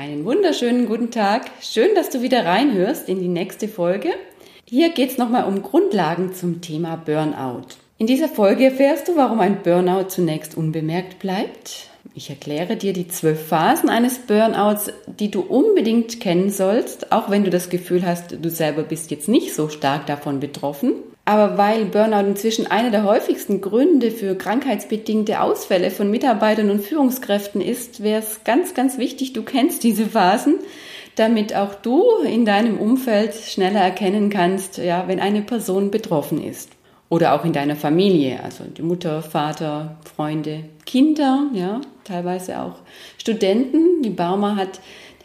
Einen wunderschönen guten Tag. Schön, dass du wieder reinhörst in die nächste Folge. Hier geht es nochmal um Grundlagen zum Thema Burnout. In dieser Folge erfährst du, warum ein Burnout zunächst unbemerkt bleibt. Ich erkläre dir die zwölf Phasen eines Burnouts, die du unbedingt kennen sollst, auch wenn du das Gefühl hast, du selber bist jetzt nicht so stark davon betroffen. Aber weil Burnout inzwischen einer der häufigsten Gründe für krankheitsbedingte Ausfälle von Mitarbeitern und Führungskräften ist, wäre es ganz, ganz wichtig, du kennst diese Phasen, damit auch du in deinem Umfeld schneller erkennen kannst, ja, wenn eine Person betroffen ist. Oder auch in deiner Familie, also die Mutter, Vater, Freunde, Kinder, ja, teilweise auch Studenten. Die Bauma hat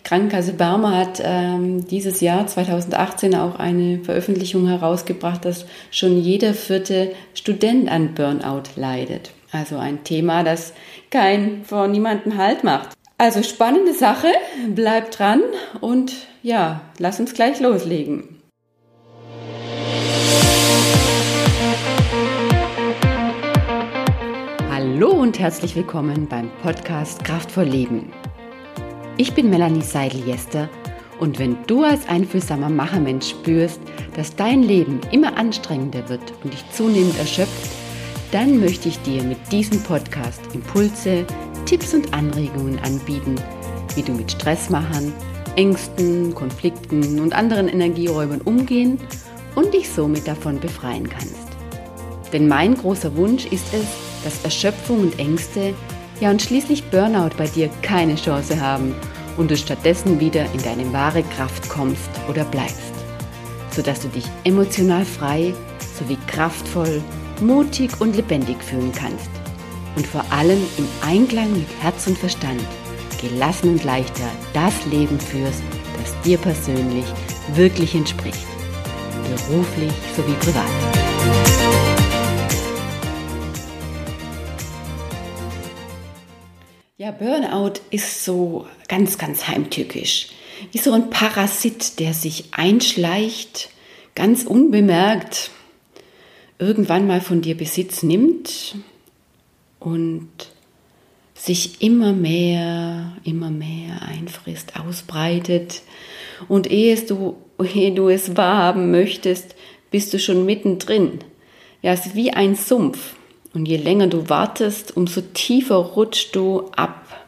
Krankenkasse Barmer hat ähm, dieses Jahr 2018 auch eine Veröffentlichung herausgebracht, dass schon jeder vierte Student an Burnout leidet. Also ein Thema, das kein vor niemanden Halt macht. Also spannende Sache, bleib dran und ja, lass uns gleich loslegen. Hallo und herzlich willkommen beim Podcast Kraftvoll Leben. Ich bin Melanie Seidel-Jester und wenn du als einfühlsamer Machermensch spürst, dass dein Leben immer anstrengender wird und dich zunehmend erschöpft, dann möchte ich dir mit diesem Podcast Impulse, Tipps und Anregungen anbieten, wie du mit Stressmachern, Ängsten, Konflikten und anderen Energieräubern umgehen und dich somit davon befreien kannst. Denn mein großer Wunsch ist es, dass Erschöpfung und Ängste ja und schließlich Burnout bei dir keine Chance haben und du stattdessen wieder in deine wahre Kraft kommst oder bleibst, sodass du dich emotional frei sowie kraftvoll, mutig und lebendig fühlen kannst und vor allem im Einklang mit Herz und Verstand, gelassen und leichter das Leben führst, das dir persönlich wirklich entspricht, beruflich sowie privat. Ja, Burnout ist so ganz, ganz heimtückisch. Wie so ein Parasit, der sich einschleicht, ganz unbemerkt, irgendwann mal von dir Besitz nimmt und sich immer mehr, immer mehr einfrisst, ausbreitet. Und ehe du, ehe du es wahrhaben möchtest, bist du schon mittendrin. Ja, es ist wie ein Sumpf. Und je länger du wartest, umso tiefer rutschst du ab.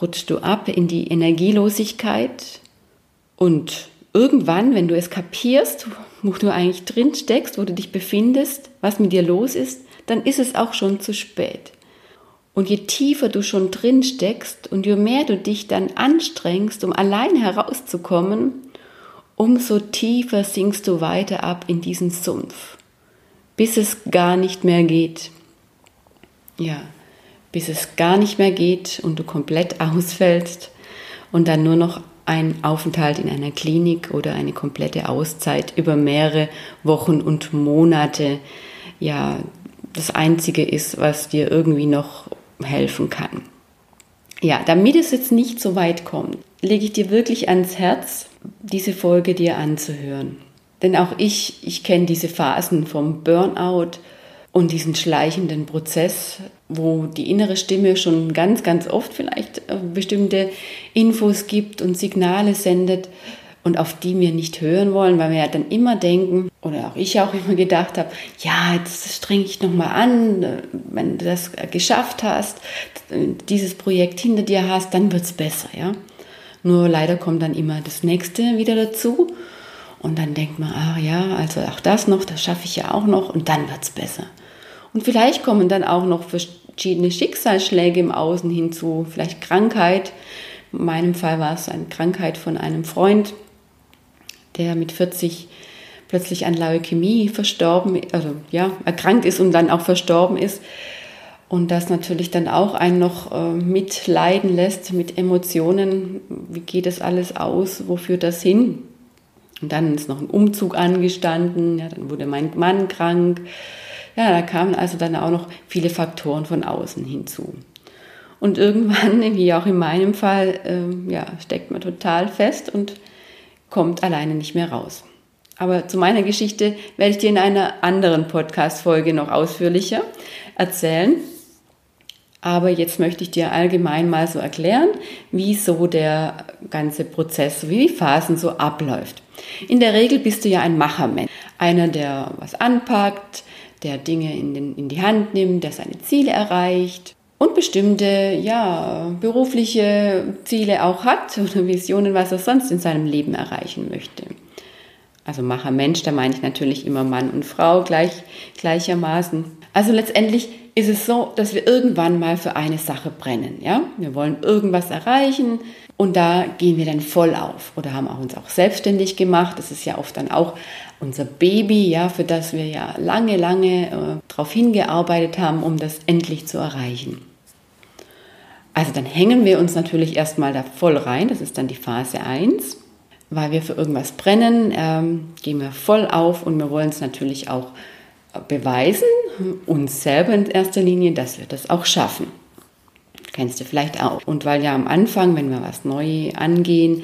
Rutschst du ab in die Energielosigkeit. Und irgendwann, wenn du es kapierst, wo du eigentlich drin steckst, wo du dich befindest, was mit dir los ist, dann ist es auch schon zu spät. Und je tiefer du schon drin steckst und je mehr du dich dann anstrengst, um alleine herauszukommen, umso tiefer sinkst du weiter ab in diesen Sumpf, bis es gar nicht mehr geht. Ja, bis es gar nicht mehr geht und du komplett ausfällst und dann nur noch ein Aufenthalt in einer Klinik oder eine komplette Auszeit über mehrere Wochen und Monate ja das einzige ist, was dir irgendwie noch helfen kann. Ja, damit es jetzt nicht so weit kommt, lege ich dir wirklich ans Herz, diese Folge dir anzuhören. Denn auch ich, ich kenne diese Phasen vom Burnout, und diesen schleichenden Prozess, wo die innere Stimme schon ganz, ganz oft vielleicht äh, bestimmte Infos gibt und Signale sendet und auf die wir nicht hören wollen, weil wir ja dann immer denken, oder auch ich auch immer gedacht habe, ja, jetzt streng ich nochmal an, äh, wenn du das geschafft hast, dieses Projekt hinter dir hast, dann wird es besser, ja. Nur leider kommt dann immer das nächste wieder dazu und dann denkt man, ah ja, also auch das noch, das schaffe ich ja auch noch und dann wird es besser. Und vielleicht kommen dann auch noch verschiedene Schicksalsschläge im Außen hinzu, vielleicht Krankheit. In meinem Fall war es eine Krankheit von einem Freund, der mit 40 plötzlich an Leukämie verstorben, also ja, erkrankt ist und dann auch verstorben ist. Und das natürlich dann auch einen noch äh, mitleiden lässt mit Emotionen. Wie geht das alles aus? Wo führt das hin? Und dann ist noch ein Umzug angestanden. Ja, dann wurde mein Mann krank. Ja, da kamen also dann auch noch viele Faktoren von außen hinzu. Und irgendwann, wie auch in meinem Fall, äh, ja, steckt man total fest und kommt alleine nicht mehr raus. Aber zu meiner Geschichte werde ich dir in einer anderen Podcast-Folge noch ausführlicher erzählen. Aber jetzt möchte ich dir allgemein mal so erklären, wie so der ganze Prozess, wie die Phasen so abläuft. In der Regel bist du ja ein Machermensch. Einer, der was anpackt, der Dinge in, den, in die Hand nimmt, der seine Ziele erreicht und bestimmte, ja, berufliche Ziele auch hat oder Visionen, was er sonst in seinem Leben erreichen möchte. Also Machermensch, da meine ich natürlich immer Mann und Frau gleich, gleichermaßen. Also letztendlich ist es so, dass wir irgendwann mal für eine Sache brennen. Ja? Wir wollen irgendwas erreichen und da gehen wir dann voll auf oder haben auch uns auch selbstständig gemacht. Das ist ja oft dann auch unser Baby, ja, für das wir ja lange, lange äh, darauf hingearbeitet haben, um das endlich zu erreichen. Also dann hängen wir uns natürlich erstmal da voll rein, das ist dann die Phase 1. Weil wir für irgendwas brennen, ähm, gehen wir voll auf und wir wollen es natürlich auch beweisen, uns selber in erster Linie, dass wir das auch schaffen. Kennst du vielleicht auch. Und weil ja am Anfang, wenn wir was neu angehen,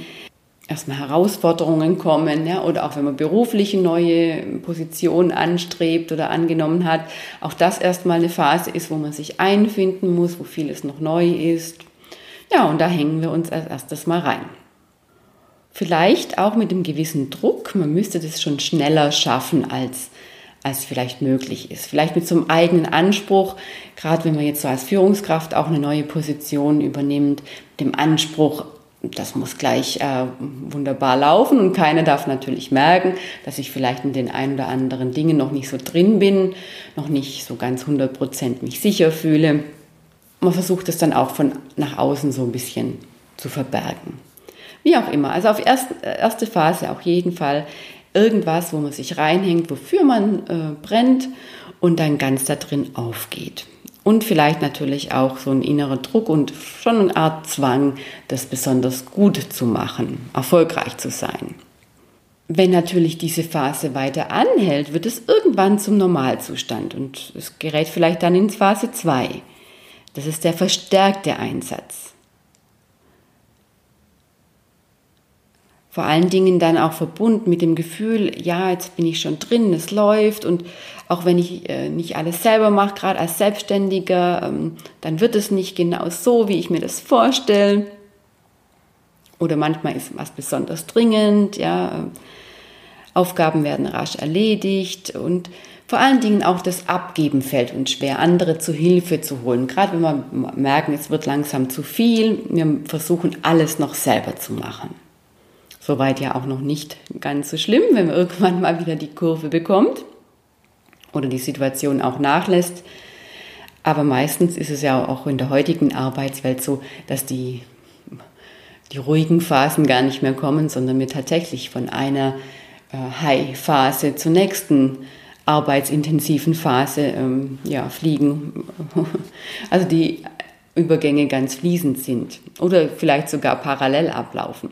erstmal Herausforderungen kommen, ja, oder auch wenn man berufliche neue Positionen anstrebt oder angenommen hat, auch das erstmal eine Phase ist, wo man sich einfinden muss, wo vieles noch neu ist. Ja, und da hängen wir uns als erstes mal rein. Vielleicht auch mit einem gewissen Druck, man müsste das schon schneller schaffen als als vielleicht möglich ist. Vielleicht mit so einem eigenen Anspruch, gerade wenn man jetzt so als Führungskraft auch eine neue Position übernimmt, dem Anspruch, das muss gleich äh, wunderbar laufen und keiner darf natürlich merken, dass ich vielleicht in den ein oder anderen Dingen noch nicht so drin bin, noch nicht so ganz 100 Prozent mich sicher fühle. Man versucht es dann auch von nach außen so ein bisschen zu verbergen. Wie auch immer. Also auf erste, erste Phase auf jeden Fall irgendwas, wo man sich reinhängt, wofür man äh, brennt und dann ganz da drin aufgeht. Und vielleicht natürlich auch so ein innerer Druck und schon eine Art Zwang, das besonders gut zu machen, erfolgreich zu sein. Wenn natürlich diese Phase weiter anhält, wird es irgendwann zum Normalzustand und es gerät vielleicht dann in Phase 2. Das ist der verstärkte Einsatz. Vor allen Dingen dann auch verbunden mit dem Gefühl, ja, jetzt bin ich schon drin, es läuft und auch wenn ich äh, nicht alles selber mache, gerade als Selbstständiger, ähm, dann wird es nicht genau so, wie ich mir das vorstelle. Oder manchmal ist was besonders dringend, ja, Aufgaben werden rasch erledigt und vor allen Dingen auch das Abgeben fällt uns schwer, andere zu Hilfe zu holen. Gerade wenn wir merken, es wird langsam zu viel, wir versuchen alles noch selber zu machen. Soweit ja auch noch nicht ganz so schlimm, wenn man irgendwann mal wieder die Kurve bekommt oder die Situation auch nachlässt. Aber meistens ist es ja auch in der heutigen Arbeitswelt so, dass die, die ruhigen Phasen gar nicht mehr kommen, sondern wir tatsächlich von einer äh, High-Phase zur nächsten arbeitsintensiven Phase ähm, ja, fliegen. Also die Übergänge ganz fließend sind oder vielleicht sogar parallel ablaufen.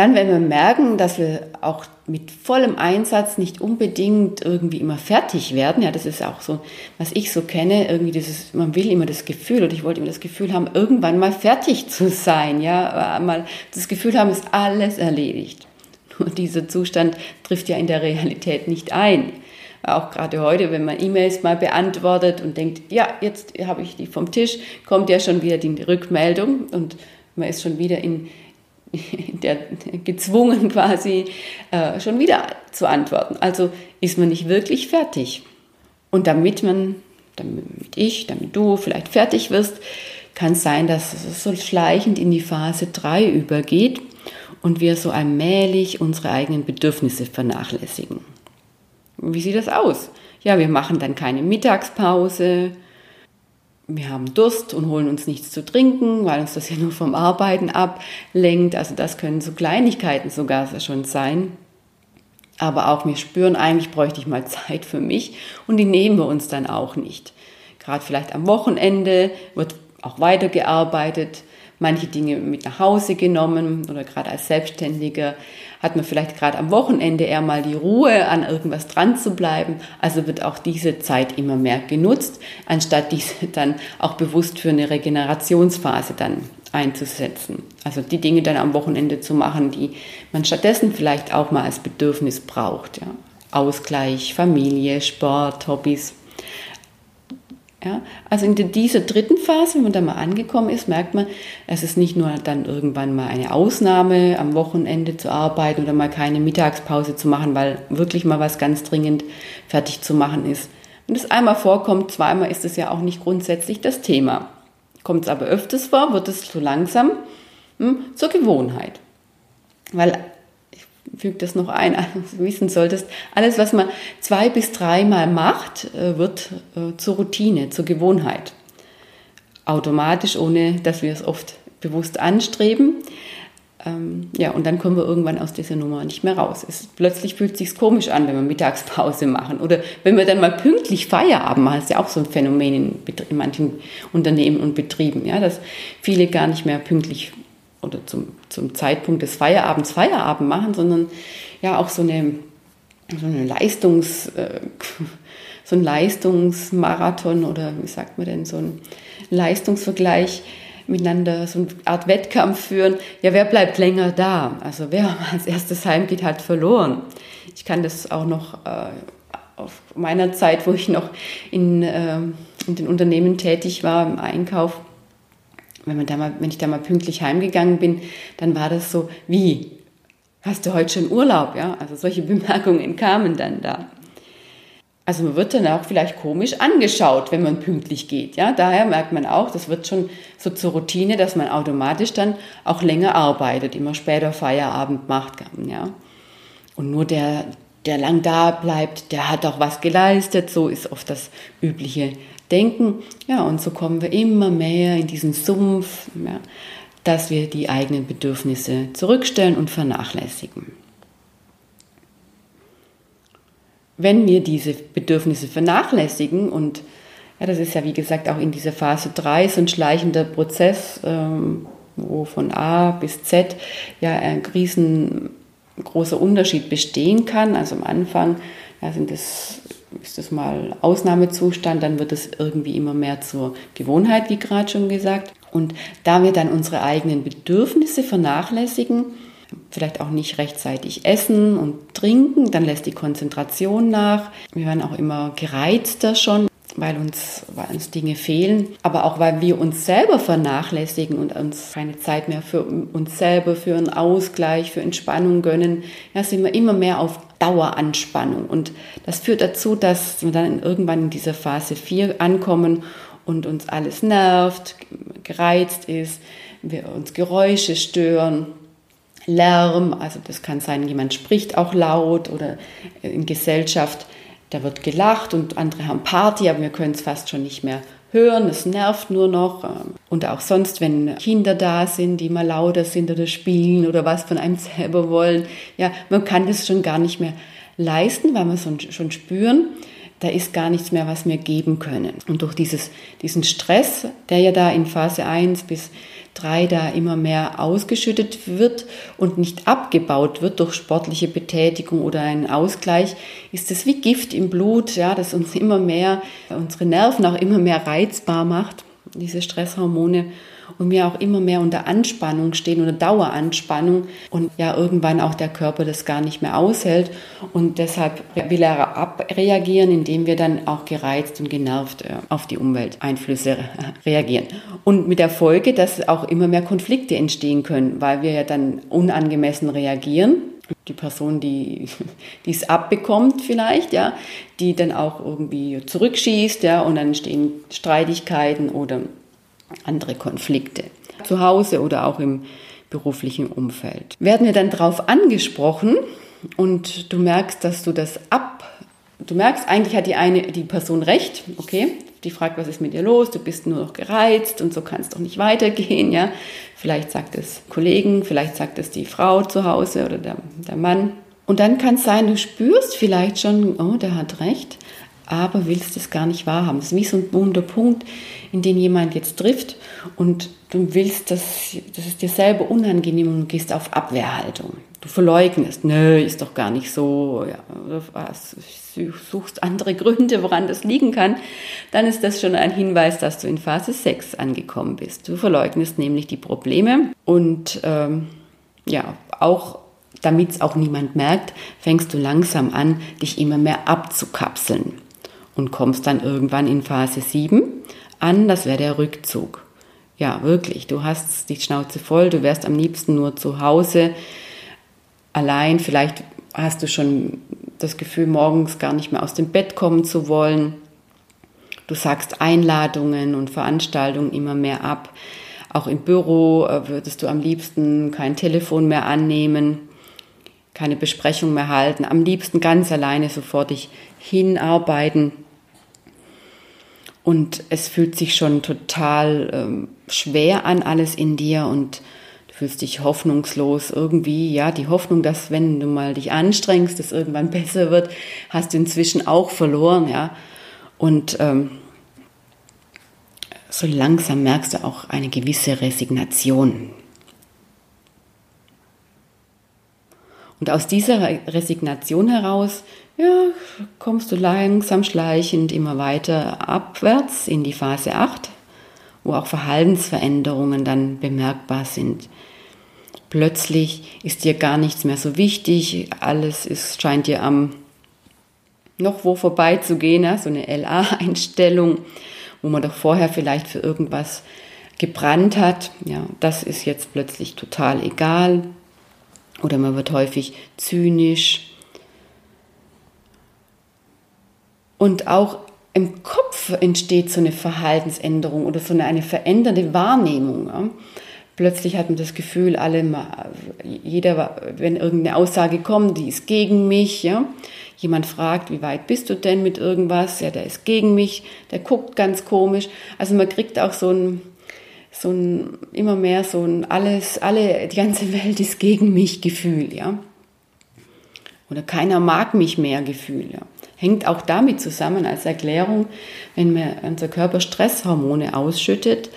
Dann, wenn wir merken, dass wir auch mit vollem Einsatz nicht unbedingt irgendwie immer fertig werden, ja, das ist auch so, was ich so kenne, irgendwie dieses, man will immer das Gefühl, oder ich wollte immer das Gefühl haben, irgendwann mal fertig zu sein, ja, mal das Gefühl haben, ist alles erledigt. Nur dieser Zustand trifft ja in der Realität nicht ein. Auch gerade heute, wenn man E-Mails mal beantwortet und denkt, ja, jetzt habe ich die vom Tisch, kommt ja schon wieder die Rückmeldung und man ist schon wieder in, der gezwungen quasi äh, schon wieder zu antworten. Also ist man nicht wirklich fertig. Und damit man, damit ich, damit du vielleicht fertig wirst, kann es sein, dass es so schleichend in die Phase 3 übergeht und wir so allmählich unsere eigenen Bedürfnisse vernachlässigen. Wie sieht das aus? Ja, wir machen dann keine Mittagspause, wir haben Durst und holen uns nichts zu trinken, weil uns das ja nur vom Arbeiten ablenkt. Also das können so Kleinigkeiten sogar schon sein. Aber auch wir spüren, eigentlich bräuchte ich mal Zeit für mich und die nehmen wir uns dann auch nicht. Gerade vielleicht am Wochenende wird auch weitergearbeitet manche Dinge mit nach Hause genommen oder gerade als Selbstständiger hat man vielleicht gerade am Wochenende eher mal die Ruhe, an irgendwas dran zu bleiben. Also wird auch diese Zeit immer mehr genutzt, anstatt diese dann auch bewusst für eine Regenerationsphase dann einzusetzen. Also die Dinge dann am Wochenende zu machen, die man stattdessen vielleicht auch mal als Bedürfnis braucht. Ja. Ausgleich, Familie, Sport, Hobbys. Ja, also in dieser dritten Phase, wenn man da mal angekommen ist, merkt man, es ist nicht nur dann irgendwann mal eine Ausnahme, am Wochenende zu arbeiten oder mal keine Mittagspause zu machen, weil wirklich mal was ganz dringend fertig zu machen ist. Wenn es einmal vorkommt, zweimal ist es ja auch nicht grundsätzlich das Thema. Kommt es aber öfters vor, wird es so langsam hm, zur Gewohnheit. Weil füge das noch ein, also wissen solltest, alles, was man zwei bis dreimal macht, äh, wird äh, zur Routine, zur Gewohnheit. Automatisch, ohne dass wir es oft bewusst anstreben. Ähm, ja, und dann kommen wir irgendwann aus dieser Nummer nicht mehr raus. Es, plötzlich fühlt es sich komisch an, wenn wir Mittagspause machen. Oder wenn wir dann mal pünktlich Feierabend machen, das ist ja auch so ein Phänomen in, in manchen Unternehmen und Betrieben, ja, dass viele gar nicht mehr pünktlich oder zum, zum Zeitpunkt des Feierabends Feierabend machen, sondern ja auch so eine, so eine Leistungs, äh, so ein Leistungsmarathon oder wie sagt man denn, so ein Leistungsvergleich miteinander, so eine Art Wettkampf führen. Ja, wer bleibt länger da? Also wer als erstes heimgeht, hat verloren. Ich kann das auch noch äh, auf meiner Zeit, wo ich noch in, äh, in den Unternehmen tätig war, im Einkauf, wenn, man da mal, wenn ich da mal pünktlich heimgegangen bin, dann war das so, wie, hast du heute schon Urlaub? Ja, also solche Bemerkungen kamen dann da. Also man wird dann auch vielleicht komisch angeschaut, wenn man pünktlich geht. Ja, daher merkt man auch, das wird schon so zur Routine, dass man automatisch dann auch länger arbeitet, immer später Feierabend macht. Ja, und nur der, der lang da bleibt, der hat auch was geleistet. So ist oft das übliche denken. Ja, und so kommen wir immer mehr in diesen Sumpf, ja, dass wir die eigenen Bedürfnisse zurückstellen und vernachlässigen. Wenn wir diese Bedürfnisse vernachlässigen und ja, das ist ja wie gesagt auch in dieser Phase 3 so ein schleichender Prozess, ähm, wo von A bis Z ja ein riesengroßer Unterschied bestehen kann. Also am Anfang ja, sind es ist das mal Ausnahmezustand, dann wird es irgendwie immer mehr zur Gewohnheit, wie gerade schon gesagt. Und da wir dann unsere eigenen Bedürfnisse vernachlässigen, vielleicht auch nicht rechtzeitig essen und trinken, dann lässt die Konzentration nach. Wir werden auch immer gereizter schon weil uns, weil uns Dinge fehlen, aber auch weil wir uns selber vernachlässigen und uns keine Zeit mehr für uns selber, für einen Ausgleich, für Entspannung gönnen, ja, sind wir immer mehr auf Daueranspannung. Und das führt dazu, dass wir dann irgendwann in dieser Phase 4 ankommen und uns alles nervt, gereizt ist, wir uns Geräusche stören, Lärm, also das kann sein, jemand spricht auch laut oder in Gesellschaft da wird gelacht und andere haben Party, aber wir können es fast schon nicht mehr hören. Es nervt nur noch. Ähm, und auch sonst, wenn Kinder da sind, die mal lauter sind oder spielen oder was von einem selber wollen. Ja, man kann das schon gar nicht mehr leisten, weil wir schon spüren, da ist gar nichts mehr, was wir geben können. Und durch dieses, diesen Stress, der ja da in Phase 1 bis 3 da immer mehr ausgeschüttet wird und nicht abgebaut wird durch sportliche Betätigung oder einen Ausgleich, ist es wie Gift im Blut, ja, das uns immer mehr, unsere Nerven auch immer mehr reizbar macht, diese Stresshormone und wir auch immer mehr unter Anspannung stehen oder Daueranspannung und ja irgendwann auch der Körper das gar nicht mehr aushält und deshalb will er abreagieren, indem wir dann auch gereizt und genervt äh, auf die Umwelteinflüsse reagieren. Und mit der Folge, dass auch immer mehr Konflikte entstehen können, weil wir ja dann unangemessen reagieren die Person, die es abbekommt vielleicht, ja, die dann auch irgendwie zurückschießt, ja, und dann entstehen Streitigkeiten oder andere Konflikte. Zu Hause oder auch im beruflichen Umfeld. Werden wir dann darauf angesprochen und du merkst, dass du das ab, du merkst, eigentlich hat die eine, die Person recht, okay, die fragt, was ist mit dir los, du bist nur noch gereizt und so kann es doch nicht weitergehen, ja. Vielleicht sagt es Kollegen, vielleicht sagt es die Frau zu Hause oder der, der Mann. Und dann kann es sein, du spürst vielleicht schon, oh, der hat recht, aber willst es gar nicht wahrhaben. Es ist wie so ein wunder Punkt, in den jemand jetzt trifft und du willst, dass, dass es dir selber unangenehm und du gehst auf Abwehrhaltung. Du verleugnest, nö, ist doch gar nicht so, ja, suchst andere Gründe, woran das liegen kann, dann ist das schon ein Hinweis, dass du in Phase 6 angekommen bist. Du verleugnest nämlich die Probleme und ähm, ja, auch damit es auch niemand merkt, fängst du langsam an, dich immer mehr abzukapseln und kommst dann irgendwann in Phase 7 an, das wäre der Rückzug. Ja, wirklich, du hast die Schnauze voll, du wärst am liebsten nur zu Hause, allein, vielleicht hast du schon das Gefühl, morgens gar nicht mehr aus dem Bett kommen zu wollen. Du sagst Einladungen und Veranstaltungen immer mehr ab. Auch im Büro äh, würdest du am liebsten kein Telefon mehr annehmen, keine Besprechung mehr halten, am liebsten ganz alleine sofort dich hinarbeiten. Und es fühlt sich schon total ähm, schwer an, alles in dir und du fühlst dich hoffnungslos irgendwie. Ja, die Hoffnung, dass wenn du mal dich anstrengst, es irgendwann besser wird, hast du inzwischen auch verloren. Ja, und ähm, so langsam merkst du auch eine gewisse Resignation. Und aus dieser Resignation heraus ja, kommst du langsam schleichend immer weiter abwärts in die Phase 8, wo auch Verhaltensveränderungen dann bemerkbar sind. Plötzlich ist dir gar nichts mehr so wichtig, alles ist, scheint dir am noch wo vorbeizugehen, ja, so eine LA-Einstellung wo man doch vorher vielleicht für irgendwas gebrannt hat. Ja, das ist jetzt plötzlich total egal. Oder man wird häufig zynisch. Und auch im Kopf entsteht so eine Verhaltensänderung oder so eine, eine veränderte Wahrnehmung. Ja. Plötzlich hat man das Gefühl, alle, jeder, wenn irgendeine Aussage kommt, die ist gegen mich, ja, jemand fragt, wie weit bist du denn mit irgendwas? Ja, der ist gegen mich, der guckt ganz komisch. Also man kriegt auch so ein, so ein, immer mehr so ein alles, alle, die ganze Welt ist gegen mich Gefühl, ja. Oder keiner mag mich mehr Gefühl, ja. Hängt auch damit zusammen als Erklärung, wenn mir unser Körper Stresshormone ausschüttet,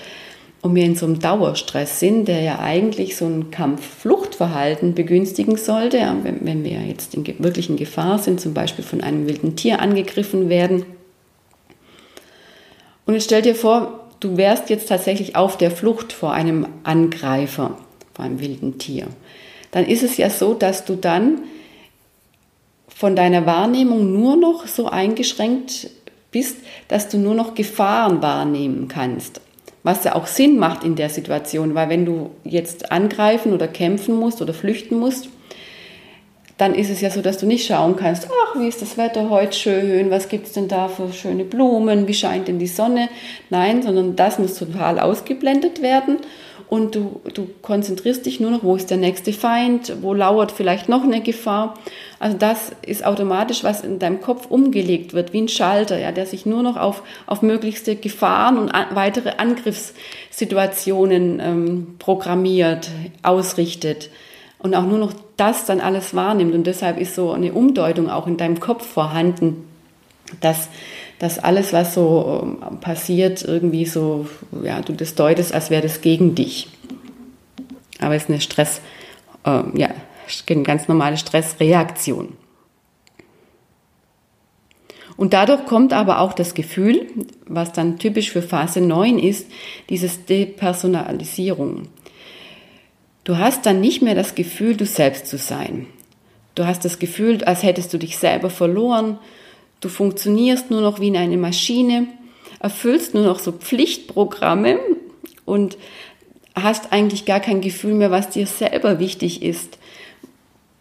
und wir in so einem Dauerstress sind, der ja eigentlich so ein Kampf-Fluchtverhalten begünstigen sollte, wenn, wenn wir jetzt in wirklichen Gefahr sind, zum Beispiel von einem wilden Tier angegriffen werden. Und jetzt stell dir vor, du wärst jetzt tatsächlich auf der Flucht vor einem Angreifer, vor einem wilden Tier. Dann ist es ja so, dass du dann von deiner Wahrnehmung nur noch so eingeschränkt bist, dass du nur noch Gefahren wahrnehmen kannst was ja auch Sinn macht in der Situation, weil wenn du jetzt angreifen oder kämpfen musst oder flüchten musst, dann ist es ja so, dass du nicht schauen kannst, ach, wie ist das Wetter heute schön, was gibt es denn da für schöne Blumen, wie scheint denn die Sonne? Nein, sondern das muss total ausgeblendet werden und du, du konzentrierst dich nur noch, wo ist der nächste Feind, wo lauert vielleicht noch eine Gefahr. Also das ist automatisch, was in deinem Kopf umgelegt wird, wie ein Schalter, ja, der sich nur noch auf, auf möglichste Gefahren und an, weitere Angriffssituationen ähm, programmiert, ausrichtet und auch nur noch das dann alles wahrnimmt. Und deshalb ist so eine Umdeutung auch in deinem Kopf vorhanden, dass dass alles, was so ähm, passiert, irgendwie so, ja, du das deutest, als wäre das gegen dich. Aber es ist eine Stress, äh, ja, eine ganz normale Stressreaktion. Und dadurch kommt aber auch das Gefühl, was dann typisch für Phase 9 ist, dieses Depersonalisierung. Du hast dann nicht mehr das Gefühl, du selbst zu sein. Du hast das Gefühl, als hättest du dich selber verloren Du funktionierst nur noch wie eine Maschine, erfüllst nur noch so Pflichtprogramme und hast eigentlich gar kein Gefühl mehr, was dir selber wichtig ist,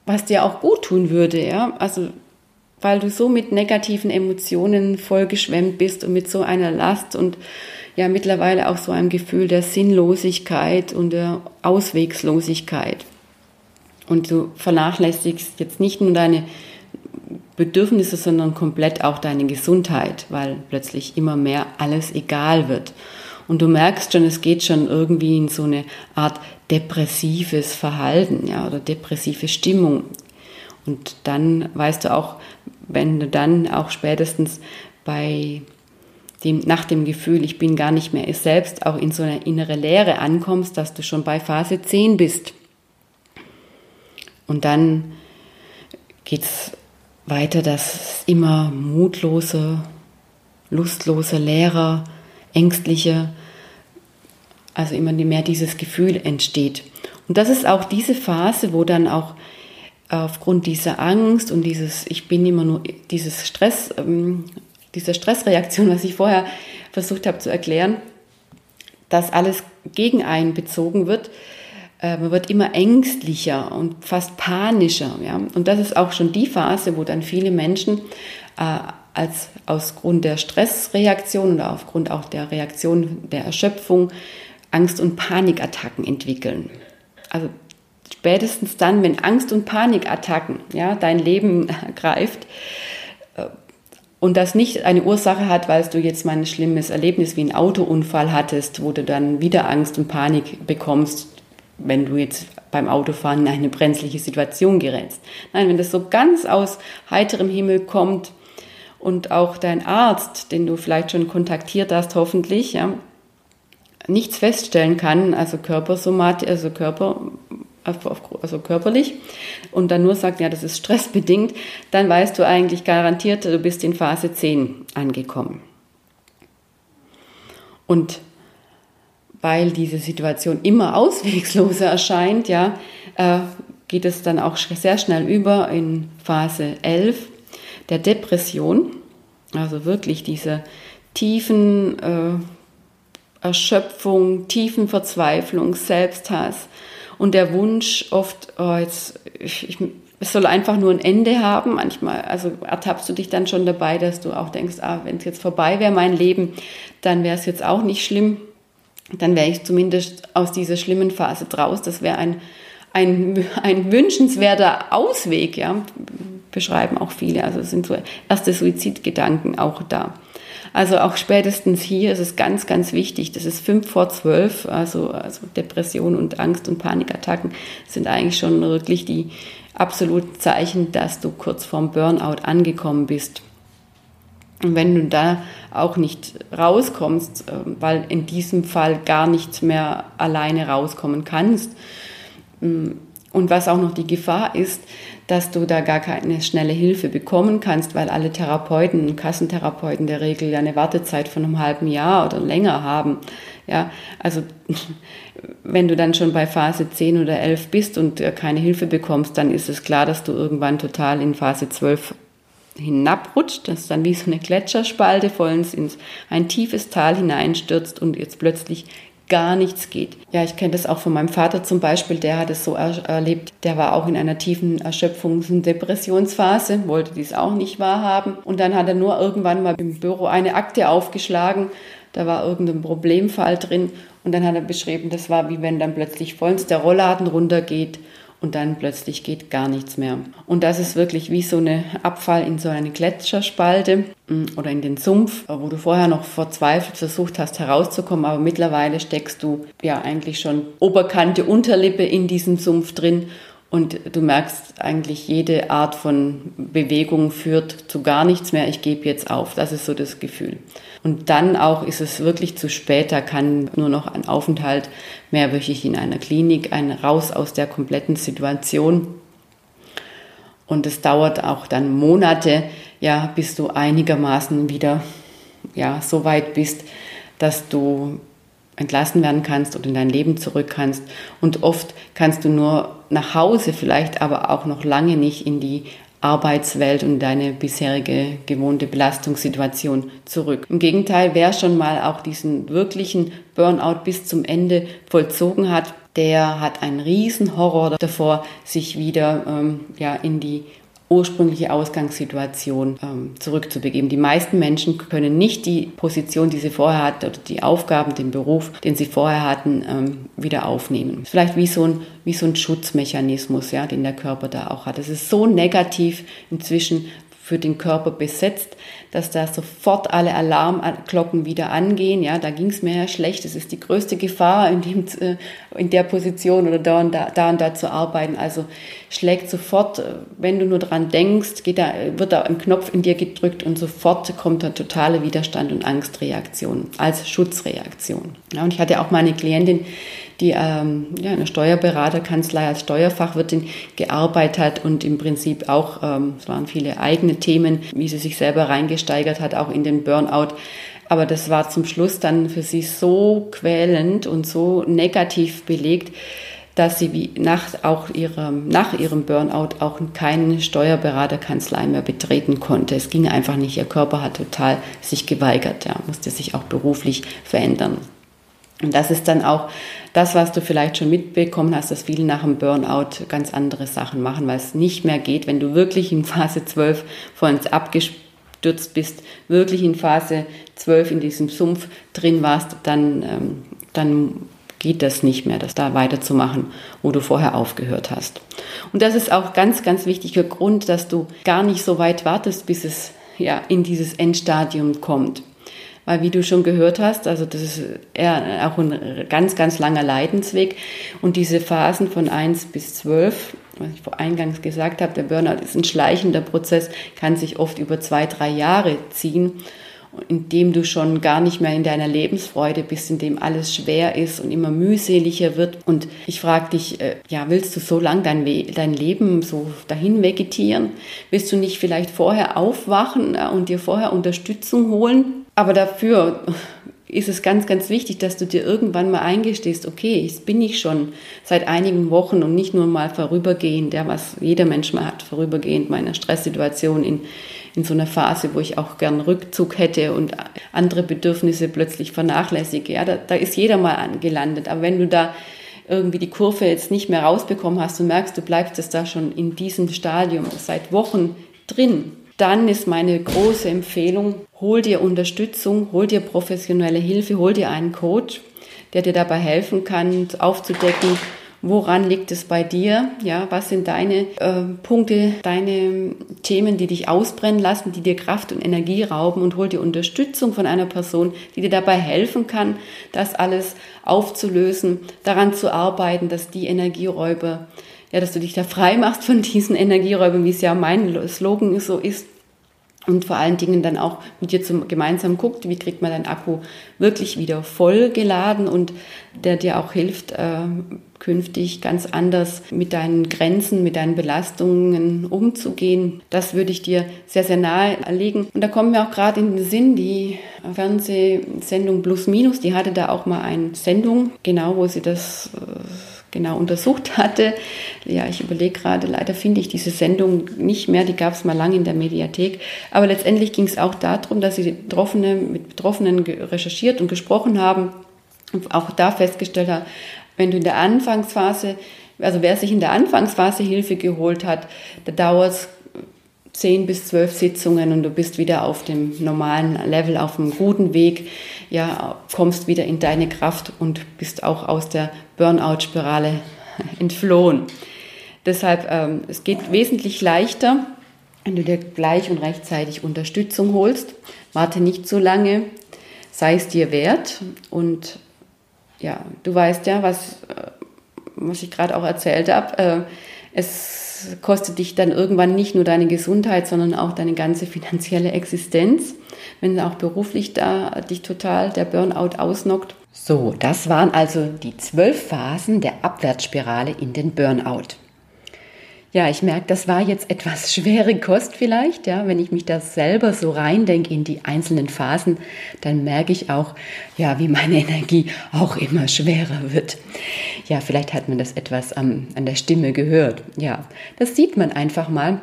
was dir auch gut tun würde, ja? Also weil du so mit negativen Emotionen vollgeschwemmt bist und mit so einer Last und ja mittlerweile auch so einem Gefühl der Sinnlosigkeit und der Auswegslosigkeit. Und du vernachlässigst jetzt nicht nur deine Bedürfnisse, sondern komplett auch deine Gesundheit, weil plötzlich immer mehr alles egal wird. Und du merkst schon, es geht schon irgendwie in so eine Art depressives Verhalten, ja, oder depressive Stimmung. Und dann weißt du auch, wenn du dann auch spätestens bei dem, nach dem Gefühl, ich bin gar nicht mehr es selbst, auch in so eine innere Leere ankommst, dass du schon bei Phase 10 bist. Und dann geht's weiter, dass immer mutlose, lustlose Lehrer, ängstliche, also immer mehr dieses Gefühl entsteht. Und das ist auch diese Phase, wo dann auch aufgrund dieser Angst und dieses, ich bin immer nur, dieses Stress, ähm, dieser Stressreaktion, was ich vorher versucht habe zu erklären, dass alles gegen einen bezogen wird. Äh, man wird immer ängstlicher und fast panischer. Ja? Und das ist auch schon die Phase, wo dann viele Menschen äh, als aus der Stressreaktion oder aufgrund auch der Reaktion der Erschöpfung Angst- und Panikattacken entwickeln. Also spätestens dann, wenn Angst- und Panikattacken ja, dein Leben greift äh, und das nicht eine Ursache hat, weil du jetzt mal ein schlimmes Erlebnis wie einen Autounfall hattest, wo du dann wieder Angst und Panik bekommst, wenn du jetzt beim Autofahren in eine brenzliche Situation gerätst. Nein, wenn das so ganz aus heiterem Himmel kommt und auch dein Arzt, den du vielleicht schon kontaktiert hast, hoffentlich, ja, nichts feststellen kann, also Körpersomatik, also Körper, also körperlich, und dann nur sagt, ja, das ist stressbedingt, dann weißt du eigentlich garantiert, du bist in Phase 10 angekommen. Und weil diese Situation immer auswegsloser erscheint, ja, äh, geht es dann auch sehr schnell über in Phase 11 der Depression, also wirklich diese tiefen äh, Erschöpfung, tiefen Verzweiflung, Selbsthass und der Wunsch oft, oh, jetzt, ich, ich, es soll einfach nur ein Ende haben. Manchmal, also ertappst du dich dann schon dabei, dass du auch denkst, ah, wenn es jetzt vorbei wäre, mein Leben, dann wäre es jetzt auch nicht schlimm. Dann wäre ich zumindest aus dieser schlimmen Phase draus. Das wäre ein, ein, ein wünschenswerter Ausweg, ja, beschreiben auch viele. Also es sind so erste Suizidgedanken auch da. Also auch spätestens hier ist es ganz, ganz wichtig. Das ist fünf vor zwölf. Also, also Depression und Angst und Panikattacken sind eigentlich schon wirklich die absoluten Zeichen, dass du kurz vorm Burnout angekommen bist. Und wenn du da auch nicht rauskommst, äh, weil in diesem Fall gar nichts mehr alleine rauskommen kannst, mm, und was auch noch die Gefahr ist, dass du da gar keine schnelle Hilfe bekommen kannst, weil alle Therapeuten und Kassentherapeuten der Regel ja eine Wartezeit von einem halben Jahr oder länger haben. Ja, also wenn du dann schon bei Phase 10 oder 11 bist und äh, keine Hilfe bekommst, dann ist es klar, dass du irgendwann total in Phase 12 hinabrutscht, das ist dann wie so eine Gletscherspalte vollends ins ein tiefes Tal hineinstürzt und jetzt plötzlich gar nichts geht. Ja, ich kenne das auch von meinem Vater zum Beispiel, der hat es so er erlebt. Der war auch in einer tiefen Erschöpfungs- und Depressionsphase, wollte dies auch nicht wahrhaben. Und dann hat er nur irgendwann mal im Büro eine Akte aufgeschlagen. Da war irgendein Problemfall drin. Und dann hat er beschrieben, das war wie wenn dann plötzlich vollends der Rollladen runtergeht und dann plötzlich geht gar nichts mehr. Und das ist wirklich wie so eine Abfall in so eine Gletscherspalte mm, oder in den Sumpf, wo du vorher noch verzweifelt versucht hast herauszukommen, aber mittlerweile steckst du ja eigentlich schon Oberkante, Unterlippe in diesem Sumpf drin und du merkst eigentlich, jede Art von Bewegung führt zu gar nichts mehr. Ich gebe jetzt auf. Das ist so das Gefühl. Und dann auch ist es wirklich zu spät. Da kann nur noch ein Aufenthalt mehrwöchig in einer Klinik, ein Raus aus der kompletten Situation. Und es dauert auch dann Monate, ja, bis du einigermaßen wieder, ja, so weit bist, dass du entlassen werden kannst oder in dein Leben zurück kannst. Und oft kannst du nur nach Hause vielleicht, aber auch noch lange nicht in die Arbeitswelt und deine bisherige gewohnte Belastungssituation zurück. Im Gegenteil, wer schon mal auch diesen wirklichen Burnout bis zum Ende vollzogen hat, der hat einen riesen Horror davor, sich wieder ähm, ja, in die ursprüngliche Ausgangssituation ähm, zurückzubegeben. Die meisten Menschen können nicht die Position, die sie vorher hatten, oder die Aufgaben, den Beruf, den sie vorher hatten, ähm, wieder aufnehmen. Vielleicht wie so ein, wie so ein Schutzmechanismus, ja, den der Körper da auch hat. Es ist so negativ inzwischen für den Körper besetzt, dass da sofort alle Alarmglocken wieder angehen. Ja, da ging es mir ja schlecht. Das ist die größte Gefahr, in, dem, äh, in der Position oder da und da, da und da zu arbeiten. Also schlägt sofort, äh, wenn du nur dran denkst, geht da, wird da ein Knopf in dir gedrückt und sofort kommt da totale Widerstand und Angstreaktion als Schutzreaktion. Ja, und ich hatte auch mal eine Klientin, die ähm, ja, in einer Steuerberaterkanzlei als Steuerfachwirtin gearbeitet hat und im Prinzip auch, ähm, es waren viele eigene Themen, wie sie sich selber reingesteigert hat, auch in den Burnout. Aber das war zum Schluss dann für sie so quälend und so negativ belegt, dass sie wie nach, auch ihrem, nach ihrem Burnout auch keine Steuerberaterkanzlei mehr betreten konnte. Es ging einfach nicht. Ihr Körper hat total sich geweigert, ja, musste sich auch beruflich verändern. Und das ist dann auch das, was du vielleicht schon mitbekommen hast, dass viele nach dem Burnout ganz andere Sachen machen, weil es nicht mehr geht, wenn du wirklich in Phase 12 vor uns abgestürzt bist, wirklich in Phase 12 in diesem Sumpf drin warst, dann, ähm, dann geht das nicht mehr, das da weiterzumachen, wo du vorher aufgehört hast. Und das ist auch ganz, ganz wichtiger Grund, dass du gar nicht so weit wartest, bis es ja in dieses Endstadium kommt. Weil wie du schon gehört hast, also das ist eher auch ein ganz, ganz langer Leidensweg. Und diese Phasen von 1 bis 12, was ich vor eingangs gesagt habe, der Burnout ist ein schleichender Prozess, kann sich oft über zwei, drei Jahre ziehen in dem du schon gar nicht mehr in deiner Lebensfreude bist, in dem alles schwer ist und immer mühseliger wird. Und ich frage dich, äh, ja, willst du so lang dein, dein Leben so dahin vegetieren? Willst du nicht vielleicht vorher aufwachen äh, und dir vorher Unterstützung holen? Aber dafür ist es ganz, ganz wichtig, dass du dir irgendwann mal eingestehst, okay, jetzt bin ich schon seit einigen Wochen und nicht nur mal vorübergehend, ja, was jeder Mensch mal hat, vorübergehend meiner Stresssituation in in so einer Phase, wo ich auch gern Rückzug hätte und andere Bedürfnisse plötzlich vernachlässige. Ja, da, da ist jeder mal angelandet. Aber wenn du da irgendwie die Kurve jetzt nicht mehr rausbekommen hast und merkst, du bleibst es da schon in diesem Stadium seit Wochen drin, dann ist meine große Empfehlung, hol dir Unterstützung, hol dir professionelle Hilfe, hol dir einen Coach, der dir dabei helfen kann, aufzudecken, Woran liegt es bei dir? Ja, was sind deine äh, Punkte, deine Themen, die dich ausbrennen lassen, die dir Kraft und Energie rauben und hol dir Unterstützung von einer Person, die dir dabei helfen kann, das alles aufzulösen, daran zu arbeiten, dass die Energieräuber, ja, dass du dich da frei machst von diesen Energieräubern, wie es ja mein Slogan so ist, und vor allen Dingen dann auch mit dir zum, gemeinsam guckt, wie kriegt man deinen Akku wirklich wieder voll geladen und der dir auch hilft, äh, künftig ganz anders mit deinen Grenzen, mit deinen Belastungen umzugehen. Das würde ich dir sehr, sehr nahe legen. Und da kommen mir auch gerade in den Sinn, die Fernsehsendung Plus Minus, die hatte da auch mal eine Sendung, genau, wo sie das äh, genau untersucht hatte. Ja, ich überlege gerade, leider finde ich diese Sendung nicht mehr, die gab es mal lange in der Mediathek. Aber letztendlich ging es auch darum, dass sie Betroffene, mit Betroffenen recherchiert und gesprochen haben und auch da festgestellt haben, wenn du in der Anfangsphase, also wer sich in der Anfangsphase Hilfe geholt hat, da dauert es zehn bis zwölf Sitzungen und du bist wieder auf dem normalen Level, auf einem guten Weg, ja, kommst wieder in deine Kraft und bist auch aus der Burnout-Spirale entflohen. Deshalb, ähm, es geht wesentlich leichter, wenn du dir gleich und rechtzeitig Unterstützung holst. Warte nicht so lange, sei es dir wert und ja, du weißt ja, was, äh, was ich gerade auch erzählt habe. Äh, es kostet dich dann irgendwann nicht nur deine Gesundheit, sondern auch deine ganze finanzielle Existenz, wenn auch beruflich da dich total der Burnout ausnockt. So, das waren also die zwölf Phasen der Abwärtsspirale in den Burnout. Ja, ich merke, das war jetzt etwas schwere Kost vielleicht, ja, wenn ich mich da selber so reindenke in die einzelnen Phasen, dann merke ich auch, ja, wie meine Energie auch immer schwerer wird. Ja, vielleicht hat man das etwas an, an der Stimme gehört. Ja, das sieht man einfach mal,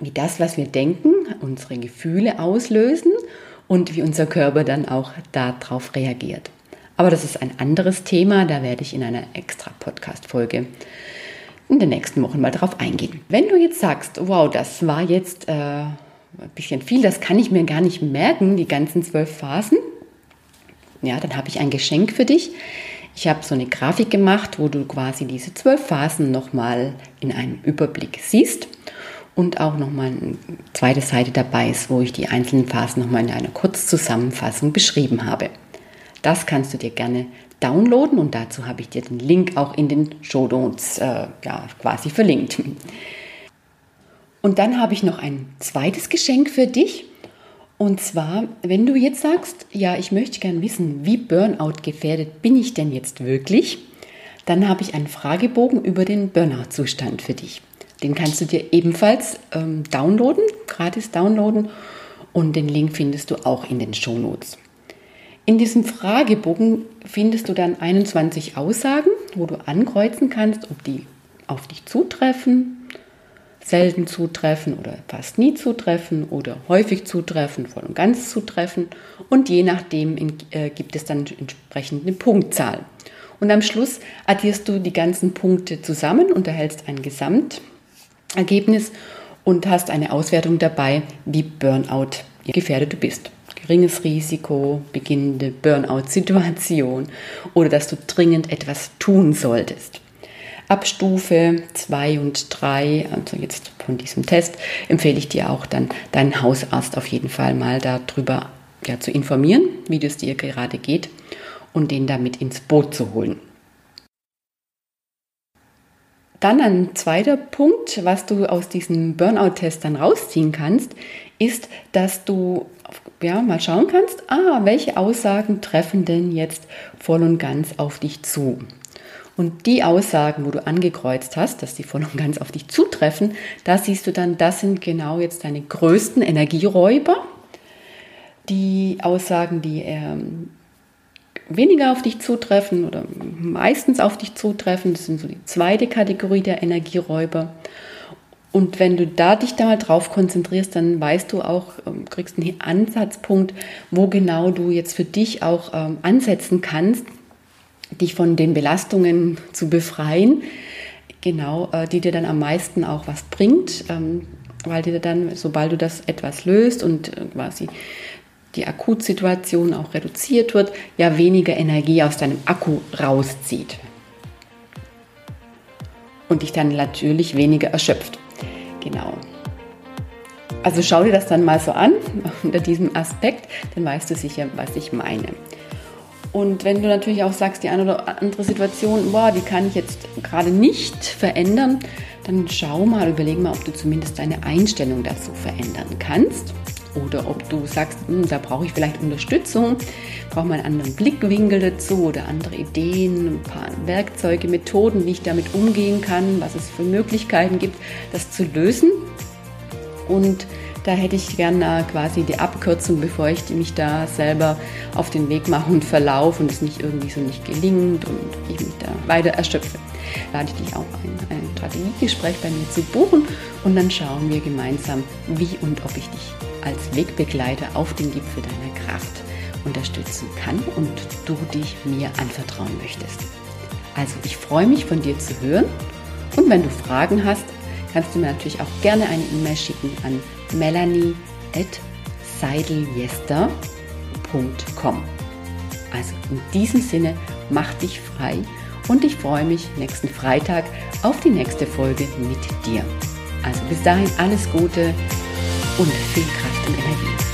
wie das, was wir denken, unsere Gefühle auslösen und wie unser Körper dann auch darauf reagiert. Aber das ist ein anderes Thema, da werde ich in einer extra Podcast-Folge in den nächsten Wochen mal drauf eingehen. Wenn du jetzt sagst, wow, das war jetzt äh, ein bisschen viel, das kann ich mir gar nicht merken, die ganzen zwölf Phasen, ja, dann habe ich ein Geschenk für dich. Ich habe so eine Grafik gemacht, wo du quasi diese zwölf Phasen nochmal in einem Überblick siehst und auch nochmal eine zweite Seite dabei ist, wo ich die einzelnen Phasen nochmal in einer Kurzzusammenfassung beschrieben habe. Das kannst du dir gerne downloaden und dazu habe ich dir den Link auch in den Show Notes äh, ja, quasi verlinkt. Und dann habe ich noch ein zweites Geschenk für dich. Und zwar, wenn du jetzt sagst, ja, ich möchte gerne wissen, wie Burnout gefährdet bin ich denn jetzt wirklich, dann habe ich einen Fragebogen über den Burnout-Zustand für dich. Den kannst du dir ebenfalls ähm, downloaden, gratis downloaden und den Link findest du auch in den Show Notes. In diesem Fragebogen findest du dann 21 Aussagen wo du ankreuzen kannst, ob die auf dich zutreffen, selten zutreffen oder fast nie zutreffen oder häufig zutreffen, voll und ganz zutreffen. Und je nachdem äh, gibt es dann entsprechend eine Punktzahl. Und am Schluss addierst du die ganzen Punkte zusammen und erhältst ein Gesamtergebnis und hast eine Auswertung dabei, wie Burnout gefährdet du bist. Geringes Risiko, beginnende Burnout-Situation oder dass du dringend etwas tun solltest. Ab Stufe 2 und 3, also jetzt von diesem Test, empfehle ich dir auch dann deinen Hausarzt auf jeden Fall mal darüber ja, zu informieren, wie es dir gerade geht und den damit ins Boot zu holen. Dann ein zweiter Punkt, was du aus diesem Burnout-Test dann rausziehen kannst, ist, dass du ja, mal schauen kannst, ah, welche Aussagen treffen denn jetzt voll und ganz auf dich zu. Und die Aussagen, wo du angekreuzt hast, dass die voll und ganz auf dich zutreffen, da siehst du dann, das sind genau jetzt deine größten Energieräuber. Die Aussagen, die ähm, weniger auf dich zutreffen oder meistens auf dich zutreffen. Das sind so die zweite Kategorie der Energieräuber. Und wenn du da dich da mal drauf konzentrierst, dann weißt du auch, ähm, kriegst einen Ansatzpunkt, wo genau du jetzt für dich auch ähm, ansetzen kannst, dich von den Belastungen zu befreien, genau, äh, die dir dann am meisten auch was bringt, ähm, weil dir dann, sobald du das etwas löst und äh, quasi die Akutsituation auch reduziert wird, ja weniger Energie aus deinem Akku rauszieht. Und dich dann natürlich weniger erschöpft. Genau. Also schau dir das dann mal so an, unter diesem Aspekt, dann weißt du sicher, was ich meine. Und wenn du natürlich auch sagst, die eine oder andere Situation, boah, die kann ich jetzt gerade nicht verändern, dann schau mal, überleg mal, ob du zumindest deine Einstellung dazu verändern kannst. Oder ob du sagst, hm, da brauche ich vielleicht Unterstützung, brauche mal einen anderen Blickwinkel dazu oder andere Ideen, ein paar Werkzeuge, Methoden, wie ich damit umgehen kann, was es für Möglichkeiten gibt, das zu lösen. Und da hätte ich gerne quasi die Abkürzung, bevor ich mich da selber auf den Weg mache und verlaufe und es nicht irgendwie so nicht gelingt und ich mich da weiter erschöpfe. Lade ich dich auch ein, ein Strategiegespräch bei mir zu buchen und dann schauen wir gemeinsam, wie und ob ich dich als Wegbegleiter auf den Gipfel deiner Kraft unterstützen kann und du dich mir anvertrauen möchtest. Also ich freue mich von dir zu hören und wenn du Fragen hast, kannst du mir natürlich auch gerne eine E-Mail schicken an melanie.seideljester.com. Also in diesem Sinne, mach dich frei und ich freue mich nächsten Freitag auf die nächste Folge mit dir. Also bis dahin alles Gute und viel Kraft und Energie.